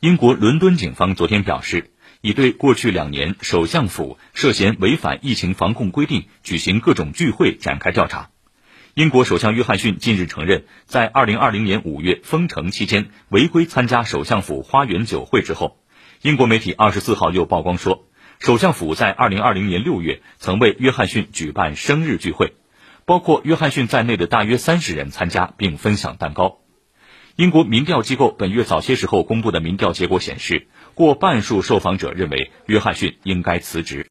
英国伦敦警方昨天表示，已对过去两年首相府涉嫌违反疫情防控规定举行各种聚会展开调查。英国首相约翰逊近日承认，在2020年5月封城期间违规参加首相府花园酒会之后，英国媒体24号又曝光说，首相府在2020年6月曾为约翰逊举办生日聚会，包括约翰逊在内的大约三十人参加并分享蛋糕。英国民调机构本月早些时候公布的民调结果显示，过半数受访者认为约翰逊应该辞职。